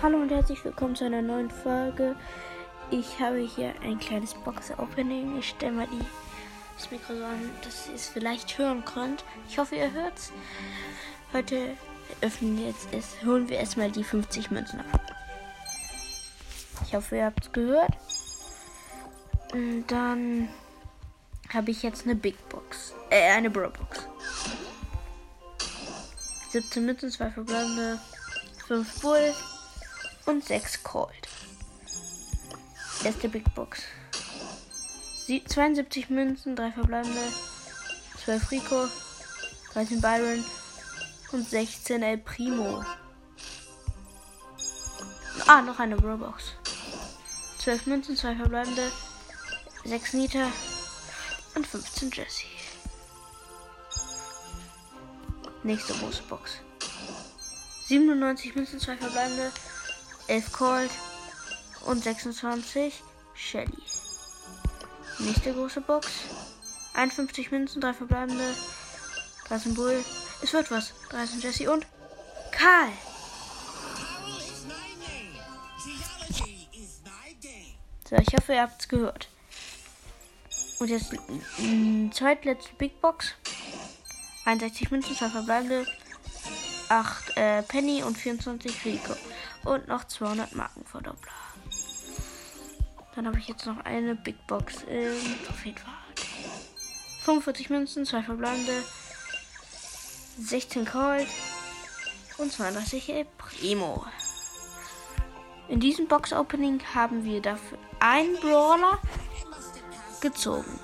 Hallo und herzlich willkommen zu einer neuen Folge. Ich habe hier ein kleines Box-Opening. Ich stelle mal die, das Mikro so an, dass ihr es vielleicht hören könnt. Ich hoffe, ihr hört es. Heute öffnen wir jetzt es, holen wir erstmal die 50 Münzen ab. Ich hoffe, ihr habt es gehört. Und dann habe ich jetzt eine Big Box. Äh, eine Bro Box. 17 Münzen, 2 verbleibende, 5 Bull und 6 Cold. Erste Big Box. Sie 72 Münzen, 3 verbleibende, 12 Rico, 13 Byron und 16 El Primo. Ah, noch eine Bro-Box. 12 Münzen, 2 verbleibende, 6 Nita und 15 Jesse. Nächste große Box. 97 Münzen, 2 verbleibende, 11 Cold und 26 Shelly. Nächste große Box. 51 Münzen, 3 verbleibende, 13 Bull. Es wird was. 13 Jesse und Karl. So, ich hoffe, ihr habt es gehört. Und jetzt mh, zweitletzte Big Box. 61 Münzen, 2 verbleibende, 8 äh, Penny und 24 Rico. Und noch 200 Markenverdoppler. Dann habe ich jetzt noch eine Big Box im Trophäenfahrt. 45 Münzen, 2 verbleibende, 16 Cold und 32 El Primo. In diesem Box-Opening haben wir dafür einen Brawler gezogen.